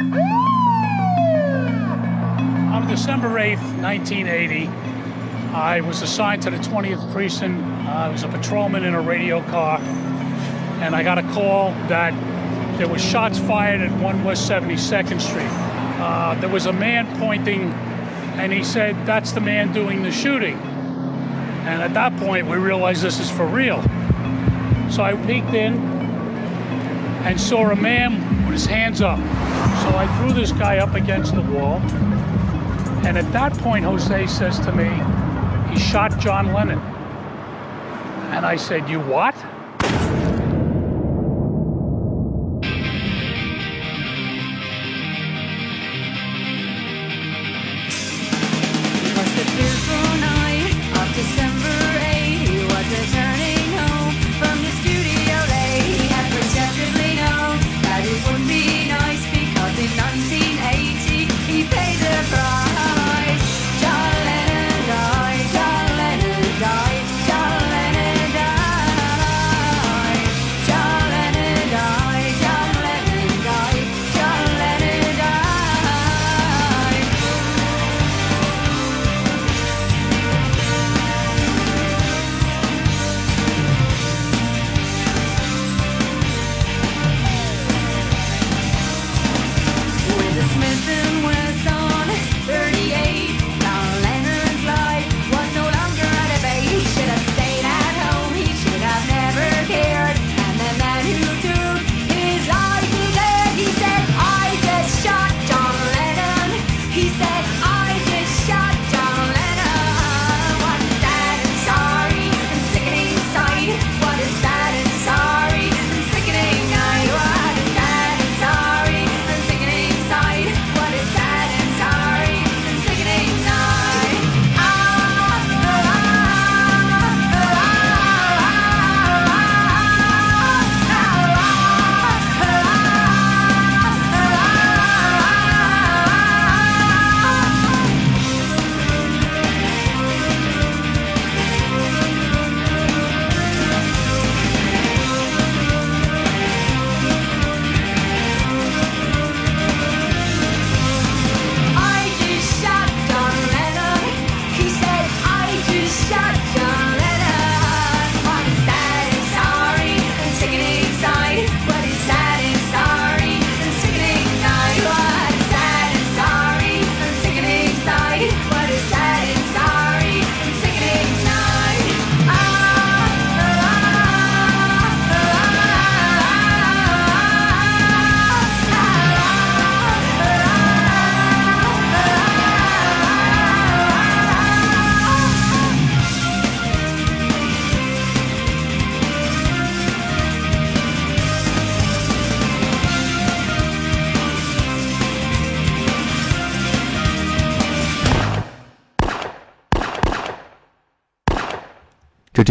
On December 8th, 1980, I was assigned to the 20th precinct. Uh, I was a patrolman in a radio car, and I got a call that there was shots fired at 1 West 72nd Street. Uh, there was a man pointing, and he said, "That's the man doing the shooting." And at that point, we realized this is for real. So I peeked in and saw a man with his hands up. So I threw this guy up against the wall. And at that point, Jose says to me, he shot John Lennon. And I said, You what?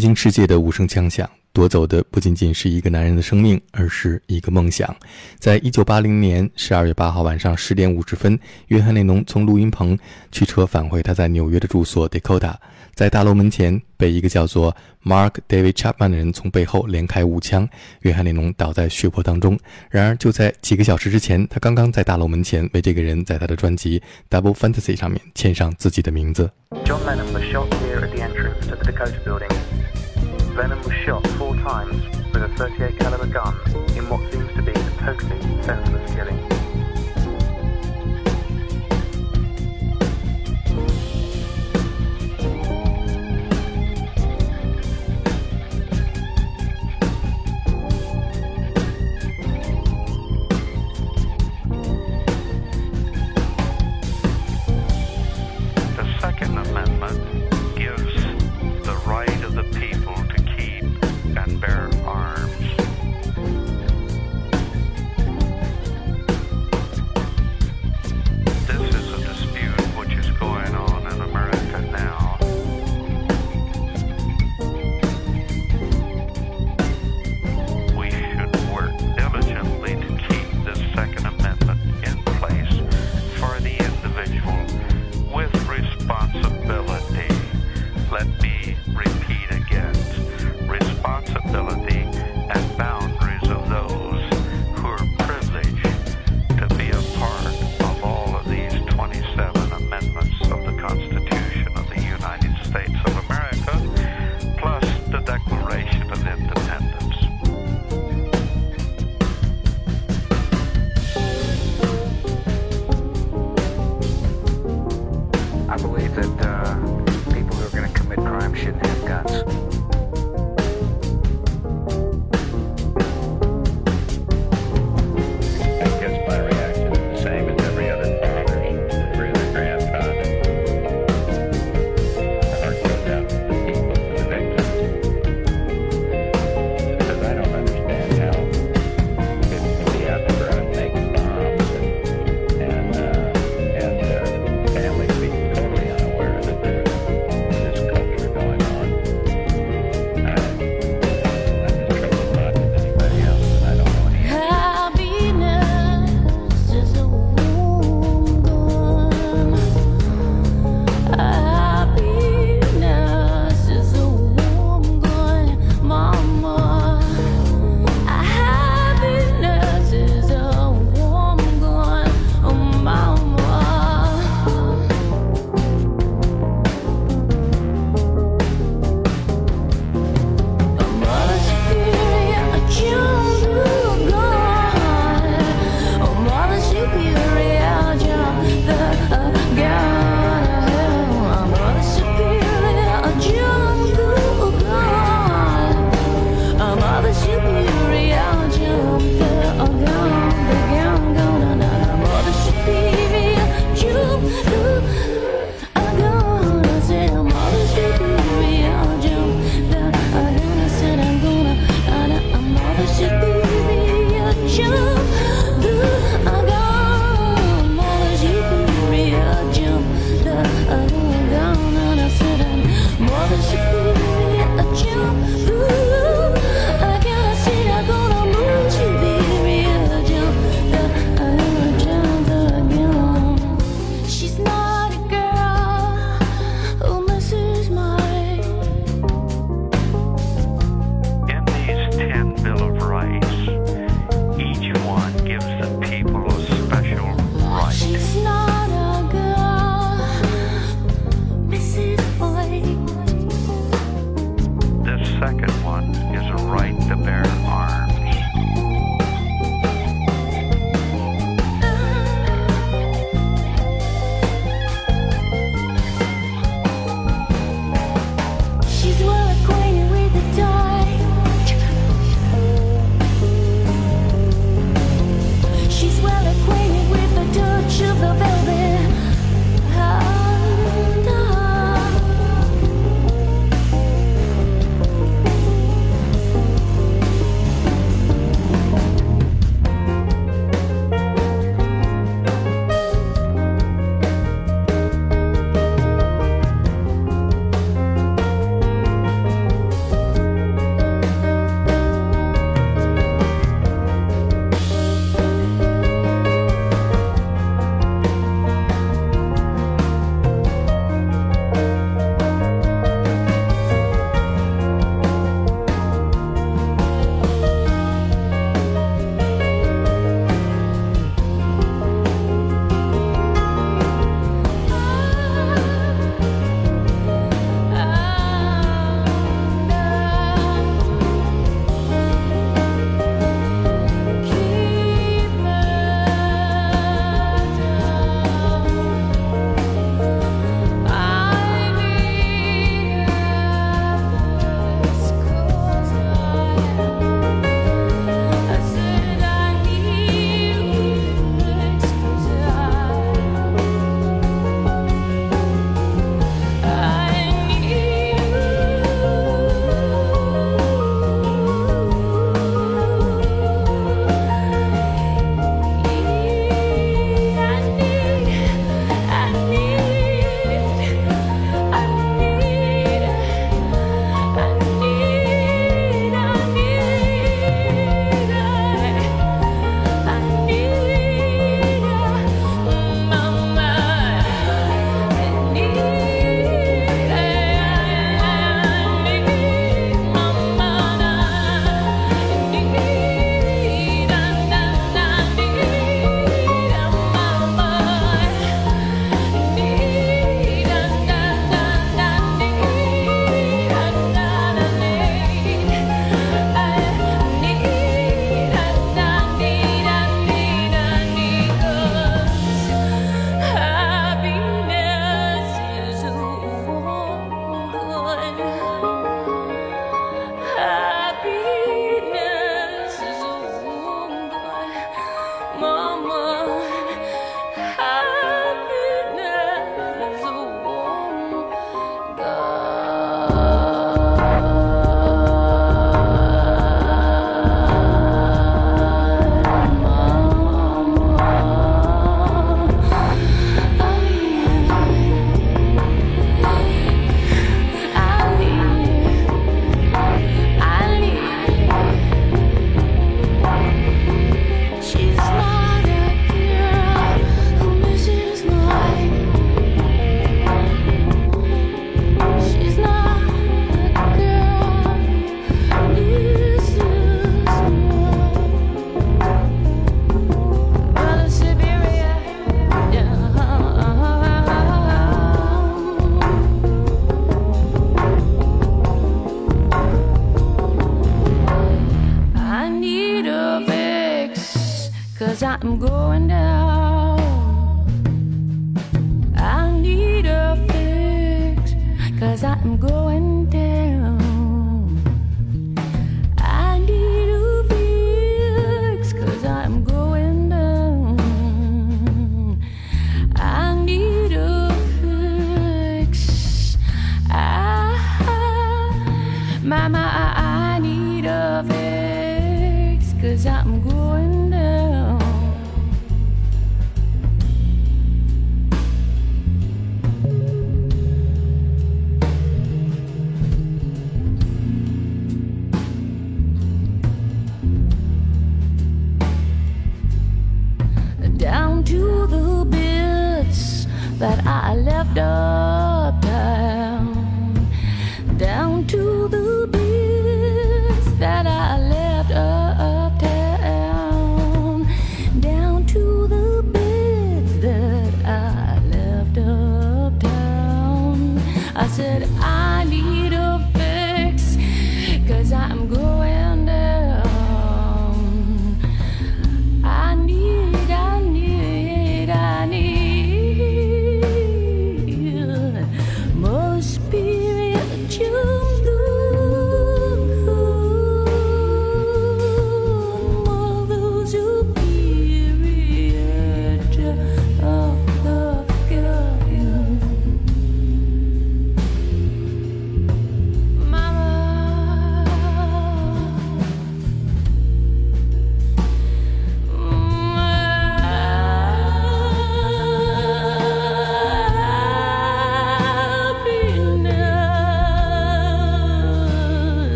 惊世界的无声枪响，夺走的不仅仅是一个男人的生命，而是一个梦想。在一九八零年十二月八号晚上十点五十分，约翰列侬从录音棚驱车返回他在纽约的住所 Dakota，在大楼门前被一个叫做 Mark David Chapman 的人从背后连开五枪，约翰列侬倒在血泊当中。然而，就在几个小时之前，他刚刚在大楼门前为这个人在他的专辑《Double Fantasy》上面签上自己的名字。John Lennon was shot here at the entrance to the Dakota building. Lennon was shot four times with a 38 caliber gun in what seems to be a totally senseless killing.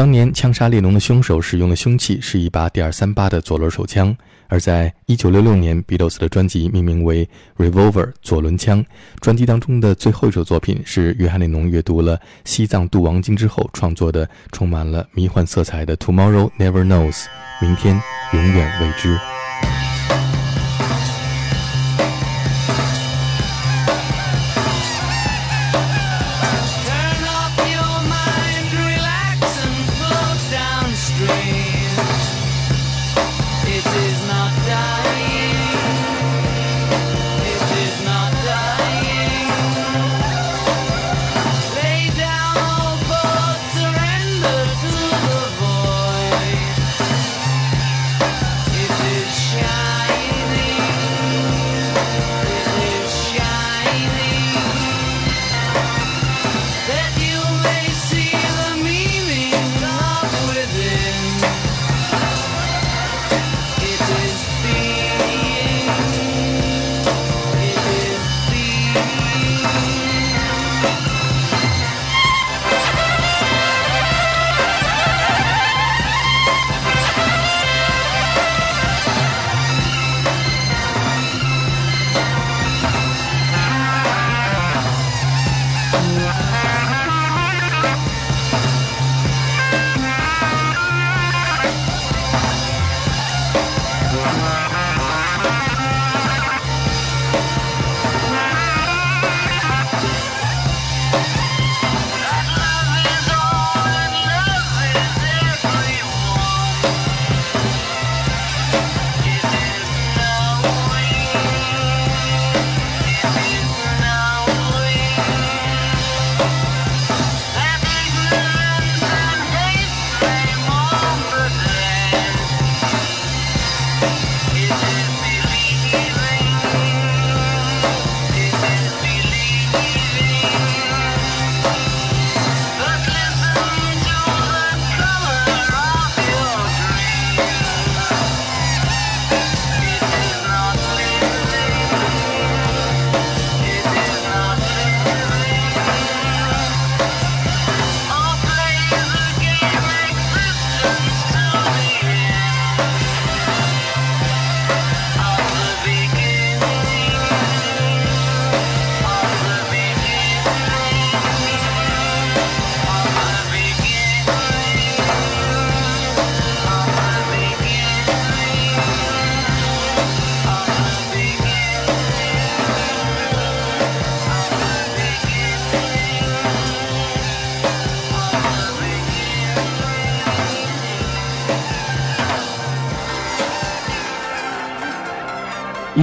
当年枪杀列侬的凶手使用的凶器是一把点儿三八的左轮手枪，而在一九六六年，Beatles 的专辑命名为《Revolver》左轮枪。专辑当中的最后一首作品是约翰列侬阅读了《西藏度王经》之后创作的，充满了迷幻色彩的《Tomorrow Never Knows》，明天永远未知。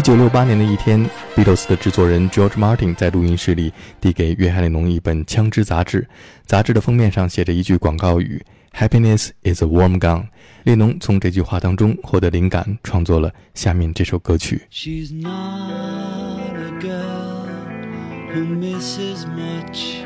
一九六八年的一天 beatles 的制作人 george martin 在录音室里递给约翰列侬一本枪支杂志。杂志的封面上写着一句广告语 happiness is a warm gun 列侬从这句话当中获得灵感创作了下面这首歌曲。She's not a girl who misses much.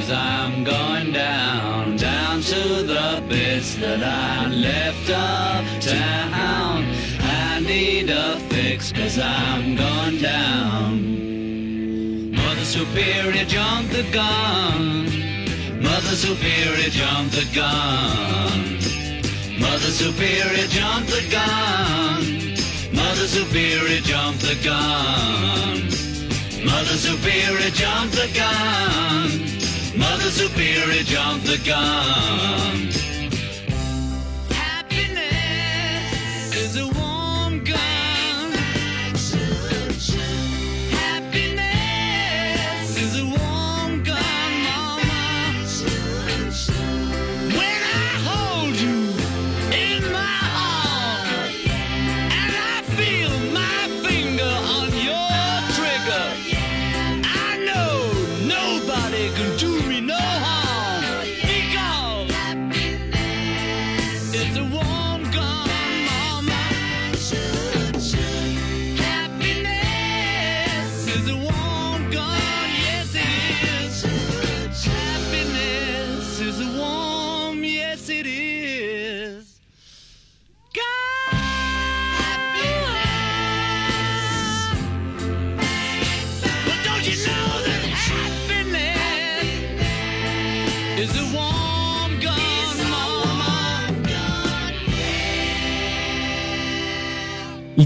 Cause I'm going down, down to the bits that I left uptown. I need a fix cause I'm going down. Superior jumped the gun. Mother Superior jumped the gun. Mother Superior jumped the gun. Mother Superior jumped the gun. Mother Superior jumped the gun. Mother Superior jumped the gun.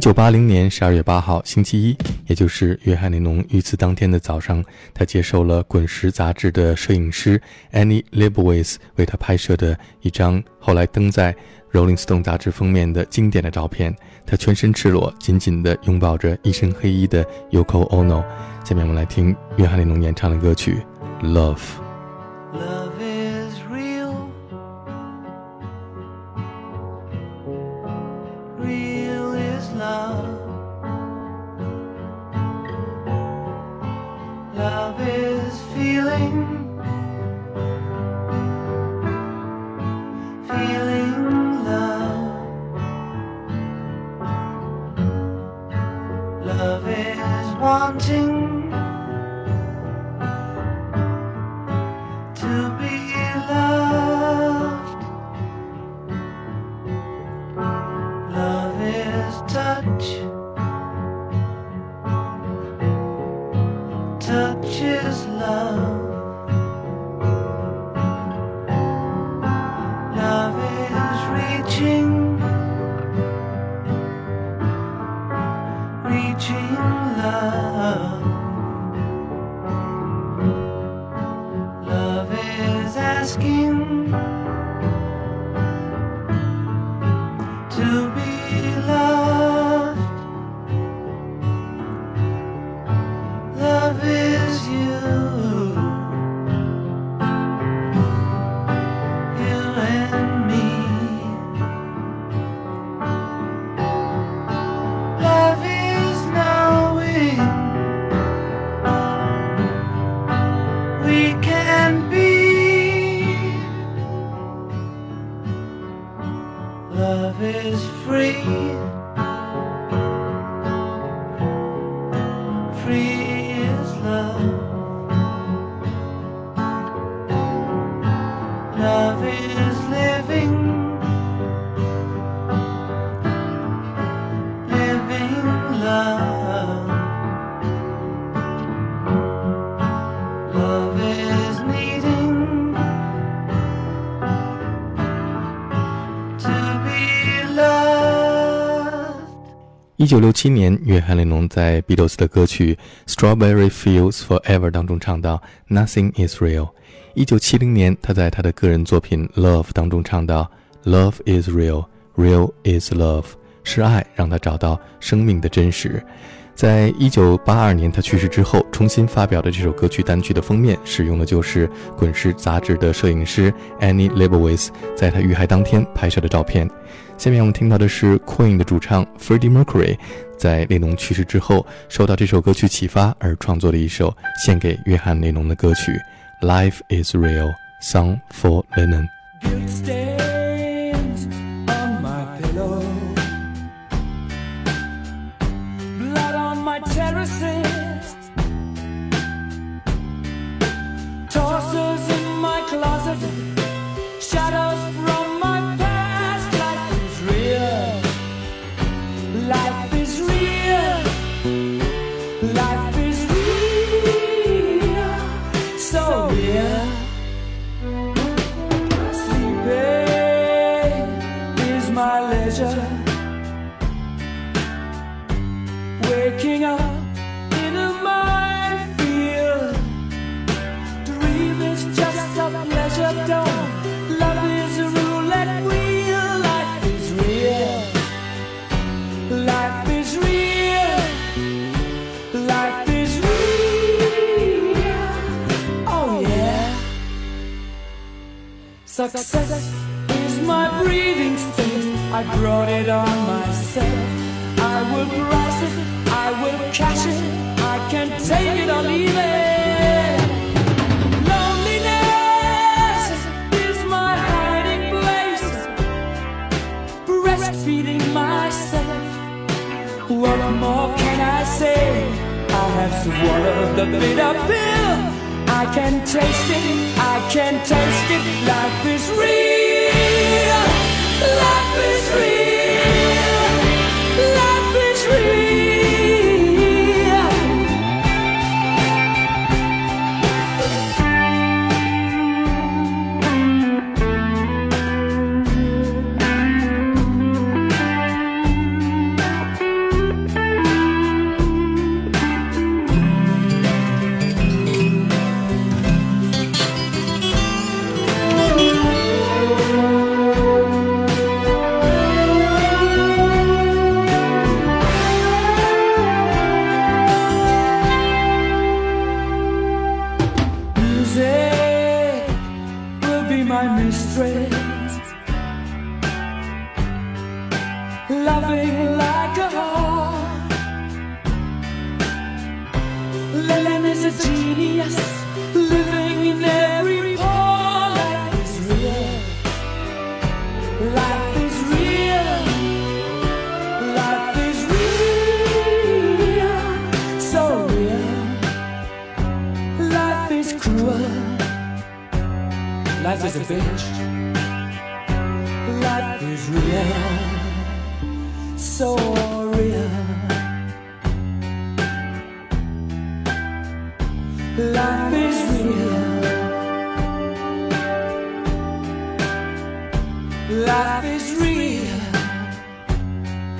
九八零年十二月八号，星期一，也就是约翰尼侬遇刺当天的早上，他接受了《滚石》杂志的摄影师 Annie Leibovitz 为他拍摄的一张后来登在《Rolling Stone》杂志封面的经典的照片。他全身赤裸，紧紧地拥抱着一身黑衣的 Yoko Ono。下面我们来听约翰尼侬演唱的歌曲《Love》。Wanting. 一九六七年，约翰雷侬在 Beatles 的歌曲《Strawberry Fields Forever》当中唱到 “Nothing is real”。一九七零年，他在他的个人作品《Love》当中唱到 “Love is real, real is love”，是爱让他找到生命的真实。在一九八二年他去世之后，重新发表的这首歌曲单曲的封面使用的就是《滚石》杂志的摄影师 Annie Leibovitz 在他遇害当天拍摄的照片。下面我们听到的是 Queen 的主唱 Freddie Mercury 在列侬去世之后，受到这首歌曲启发而创作的一首献给约翰列侬的歌曲《Life Is Real》，Song for Lennon。So real. Success is my breathing space. I brought it on myself. I will price it. I will cash it. I can take it or leave it. Loneliness is my hiding place. Breastfeeding myself. What more can I say? I have swallowed the bitter pill. I can taste it, I can taste it. Life is real. Life is real.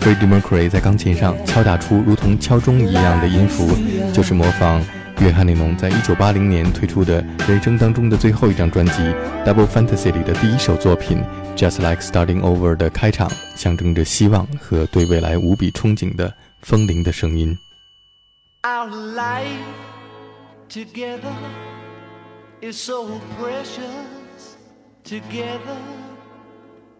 Freddie Mercury 在钢琴上敲打出如同敲钟一样的音符，就是模仿约翰内侬在1980年推出的人生当中的最后一张专辑《Double Fantasy》里的第一首作品《Just Like Starting Over》的开场，象征着希望和对未来无比憧憬的风铃的声音。Our life together is so precious. Together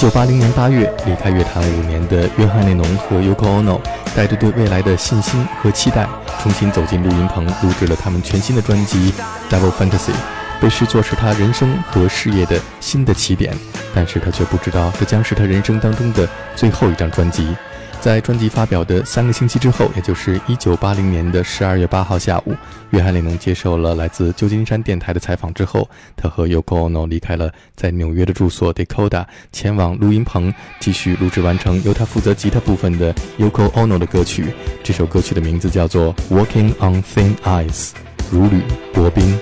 九八零年八月，离开乐坛五年的约翰内农和 Yoko Ono 带着对未来的信心和期待，重新走进录音棚，录制了他们全新的专辑《Double Fantasy》，被视作是他人生和事业的新的起点。但是他却不知道，这将是他人生当中的最后一张专辑。在专辑发表的三个星期之后，也就是一九八零年的十二月八号下午，约翰列侬接受了来自旧金山电台的采访之后，他和 Yoko Ono 离开了在纽约的住所 Dakota，前往录音棚继续录制完成由他负责吉他部分的 Yoko Ono 的歌曲。这首歌曲的名字叫做《Walking on Thin Ice》，如履薄冰。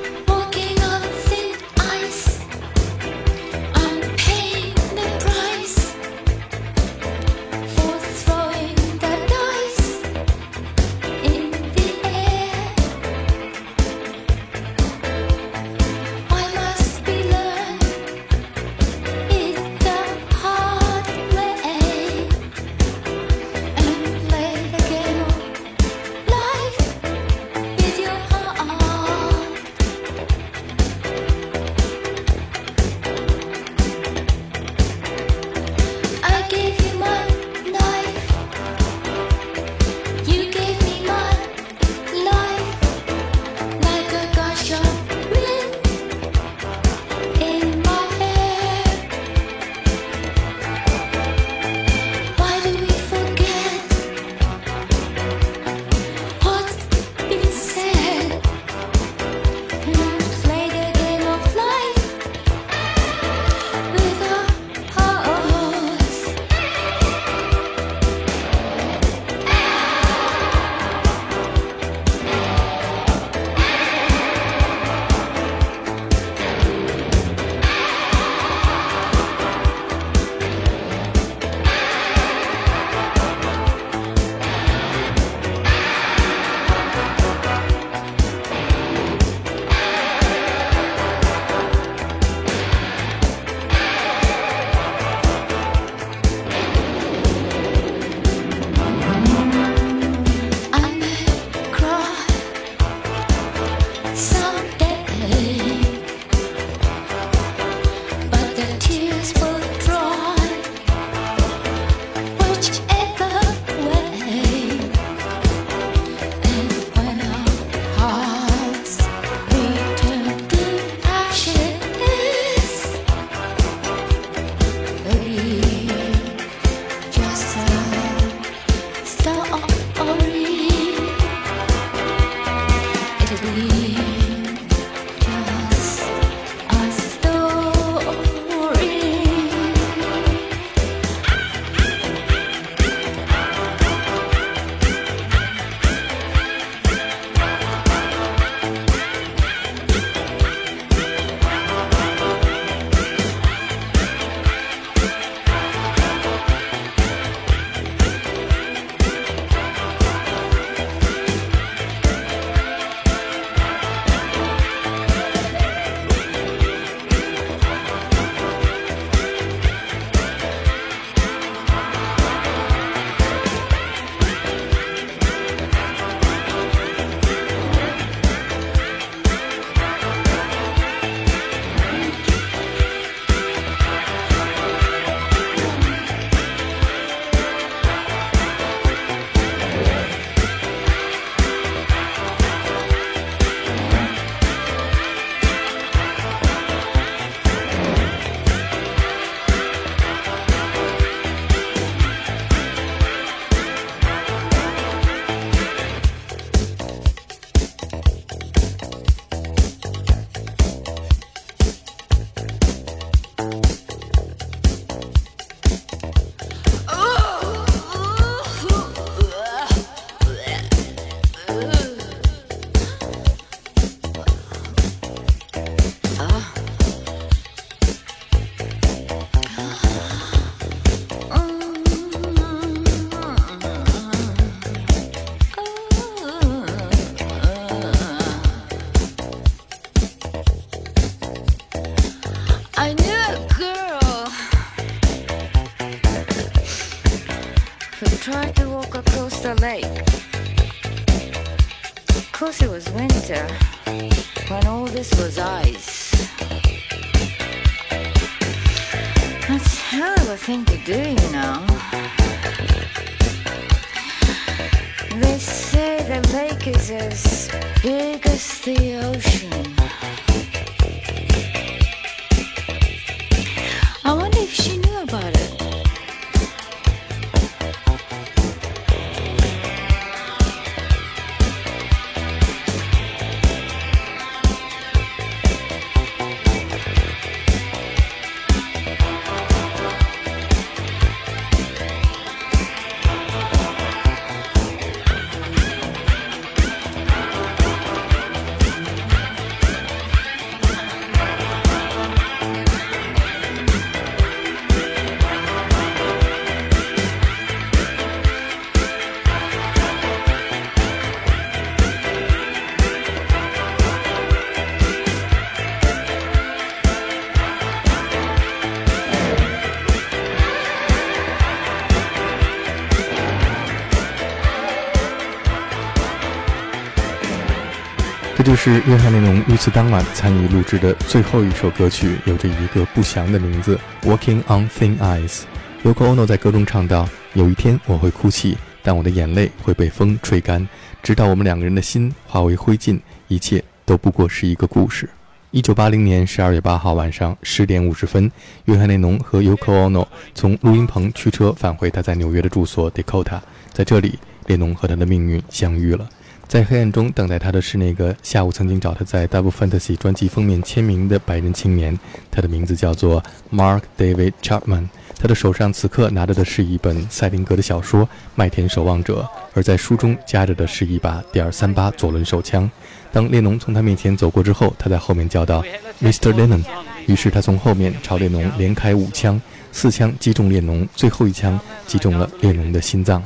是约翰列侬遇刺当晚参与录制的最后一首歌曲，有着一个不祥的名字《Walking on Thin Ice》。Yoko Ono 在歌中唱道：“有一天我会哭泣，但我的眼泪会被风吹干，直到我们两个人的心化为灰烬，一切都不过是一个故事。”一九八零年十二月八号晚上十点五十分，约翰列侬和 Yoko Ono 从录音棚驱车返回他在纽约的住所 Dakota，在这里，列侬和他的命运相遇了。在黑暗中等待他的是那个下午曾经找他在 Double Fantasy 专辑封面签名的白人青年，他的名字叫做 Mark David Chapman。他的手上此刻拿着的是一本赛林格的小说《麦田守望者》，而在书中夹着的是一把点三八左轮手枪。当列侬从他面前走过之后，他在后面叫道：“Mr. Lennon。”于是他从后面朝列侬连开五枪，四枪击中列侬，最后一枪击中了列侬的心脏。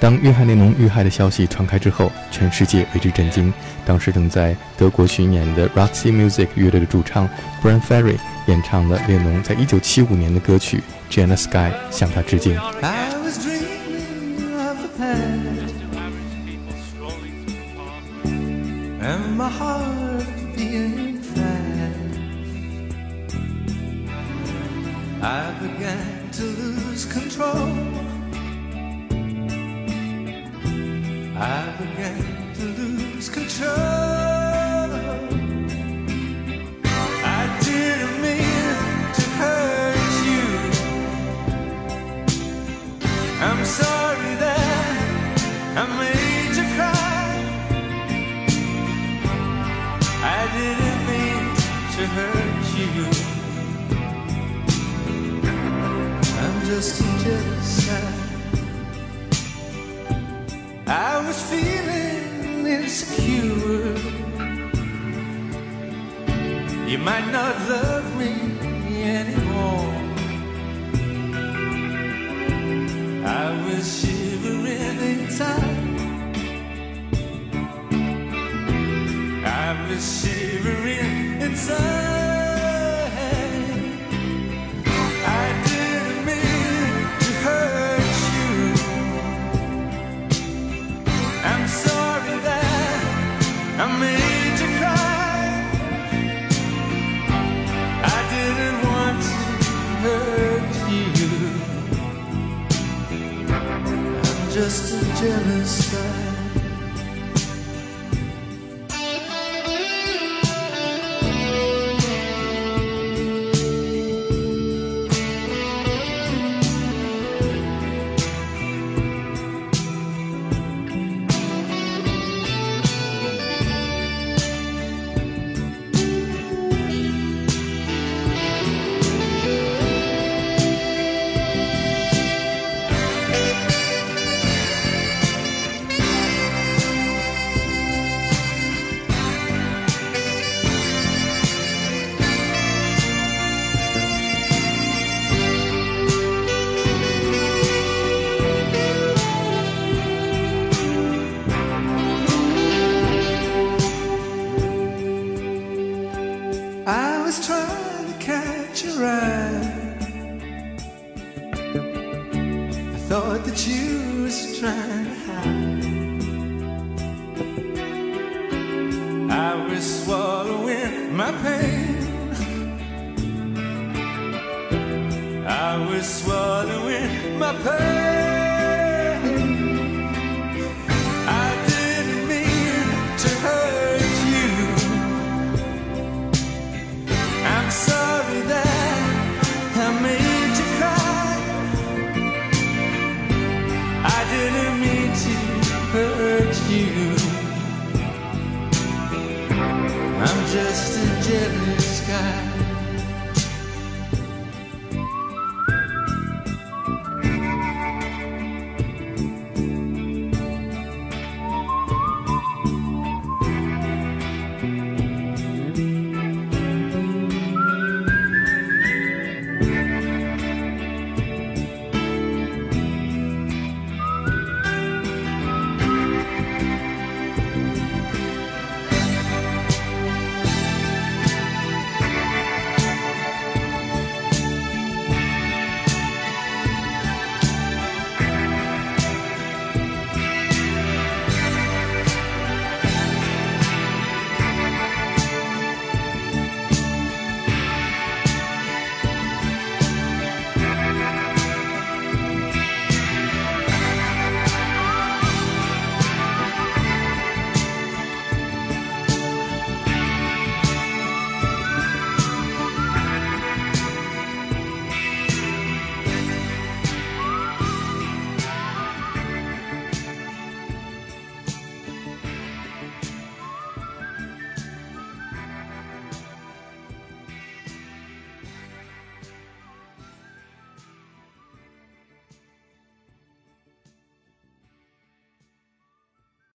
当约翰列侬遇害的消息传开之后，全世界为之震惊。当时正在德国巡演的 Roxy Music 乐队的主唱 Brian Ferry 演唱了列侬在1975年的歌曲《Jane Sky》，向他致敬。I could. I began to lose control. I didn't mean to hurt you. I'm sorry that I made you cry. I didn't mean to hurt you. I'm just You might not love me anymore. I was shivering inside. I was shivering inside. Jealous